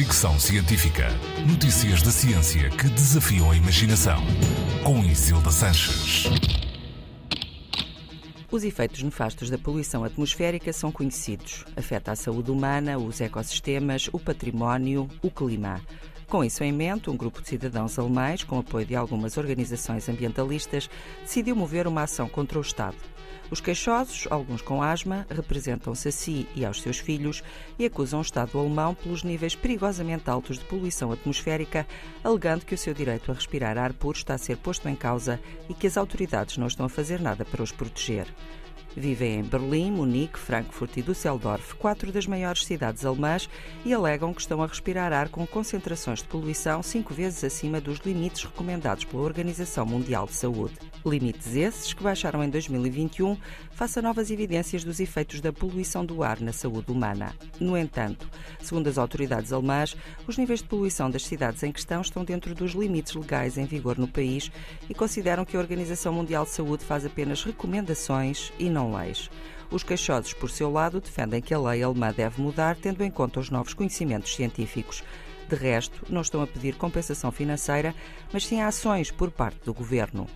Fricção Científica. Notícias da ciência que desafiam a imaginação. Com Isilda Sanches. Os efeitos nefastos da poluição atmosférica são conhecidos. Afeta a saúde humana, os ecossistemas, o património, o clima. Com isso em mente, um grupo de cidadãos alemães, com apoio de algumas organizações ambientalistas, decidiu mover uma ação contra o Estado. Os queixosos, alguns com asma, representam-se a si e aos seus filhos e acusam o Estado alemão pelos níveis perigosamente altos de poluição atmosférica, alegando que o seu direito a respirar ar puro está a ser posto em causa e que as autoridades não estão a fazer nada para os proteger. Vivem em Berlim, Munique, Frankfurt e Düsseldorf, quatro das maiores cidades alemãs, e alegam que estão a respirar ar com concentrações de poluição cinco vezes acima dos limites recomendados pela Organização Mundial de Saúde. Limites esses que baixaram em 2021 face a novas evidências dos efeitos da poluição do ar na saúde humana. No entanto, segundo as autoridades alemãs, os níveis de poluição das cidades em questão estão dentro dos limites legais em vigor no país e consideram que a Organização Mundial de Saúde faz apenas recomendações e não leis. Os queixosos, por seu lado, defendem que a lei alemã deve mudar, tendo em conta os novos conhecimentos científicos. De resto, não estão a pedir compensação financeira, mas sim ações por parte do governo.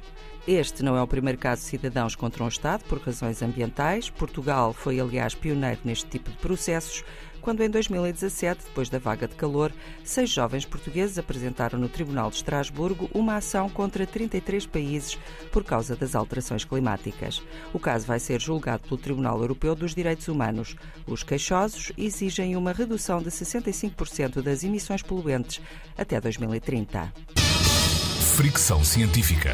Este não é o primeiro caso de cidadãos contra um Estado por razões ambientais. Portugal foi, aliás, pioneiro neste tipo de processos, quando em 2017, depois da vaga de calor, seis jovens portugueses apresentaram no Tribunal de Estrasburgo uma ação contra 33 países por causa das alterações climáticas. O caso vai ser julgado pelo Tribunal Europeu dos Direitos Humanos. Os queixosos exigem uma redução de 65% das emissões poluentes até 2030. Fricção Científica.